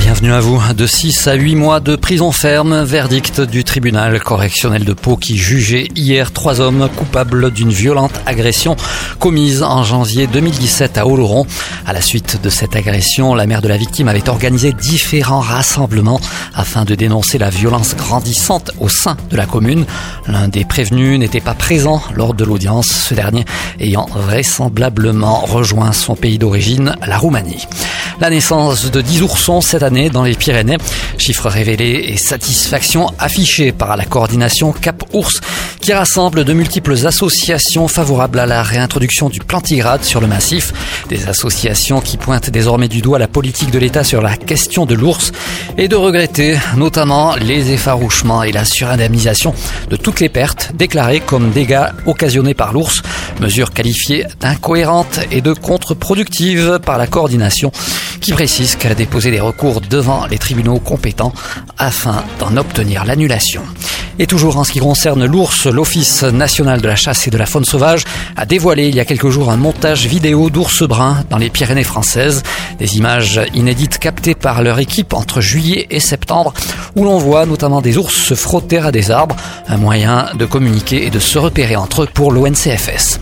Bienvenue à vous. De 6 à 8 mois de prison ferme, verdict du tribunal correctionnel de Pau qui jugeait hier trois hommes coupables d'une violente agression commise en janvier 2017 à Oloron. À la suite de cette agression, la mère de la victime avait organisé différents rassemblements afin de dénoncer la violence grandissante au sein de la commune. L'un des prévenus n'était pas présent lors de l'audience, ce dernier ayant vraisemblablement rejoint son pays d'origine, la Roumanie. La naissance de 10 oursons cette dans les Pyrénées. Chiffres révélés et satisfaction affichée par la coordination Cap Ours qui rassemble de multiples associations favorables à la réintroduction du plantigrade sur le massif. Des associations qui pointent désormais du doigt la politique de l'État sur la question de l'ours et de regretter notamment les effarouchements et la surindemnisation de toutes les pertes déclarées comme dégâts occasionnés par l'ours, mesure qualifiée d'incohérente et de contre-productive par la coordination qui précise qu'elle a déposé des recours devant les tribunaux compétents afin d'en obtenir l'annulation. Et toujours en ce qui concerne l'ours, l'Office national de la chasse et de la faune sauvage a dévoilé il y a quelques jours un montage vidéo d'ours bruns dans les Pyrénées françaises. Des images inédites captées par leur équipe entre juillet et septembre où l'on voit notamment des ours se frotter à des arbres, un moyen de communiquer et de se repérer entre eux pour l'ONCFS.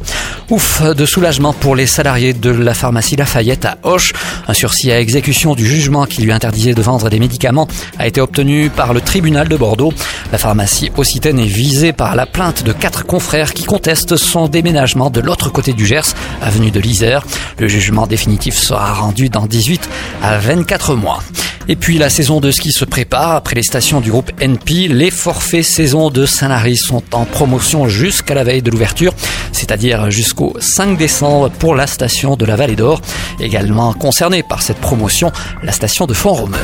Ouf de soulagement pour les salariés de la pharmacie Lafayette à Hoche. Un sursis à exécution du jugement qui lui interdisait de vendre des médicaments a été obtenu par le tribunal de Bordeaux. La pharmacie occitane est visée par la plainte de quatre confrères qui contestent son déménagement de l'autre côté du Gers, avenue de l'Isère. Le jugement définitif sera rendu dans 18 à 24 mois. Et puis la saison de ski se prépare. Après les stations du groupe NP, les forfaits saison de Saint-Lary sont en promotion jusqu'à la veille de l'ouverture, c'est-à-dire jusqu'au 5 décembre pour la station de la Vallée d'Or. Également concernée par cette promotion, la station de Font-Romeu.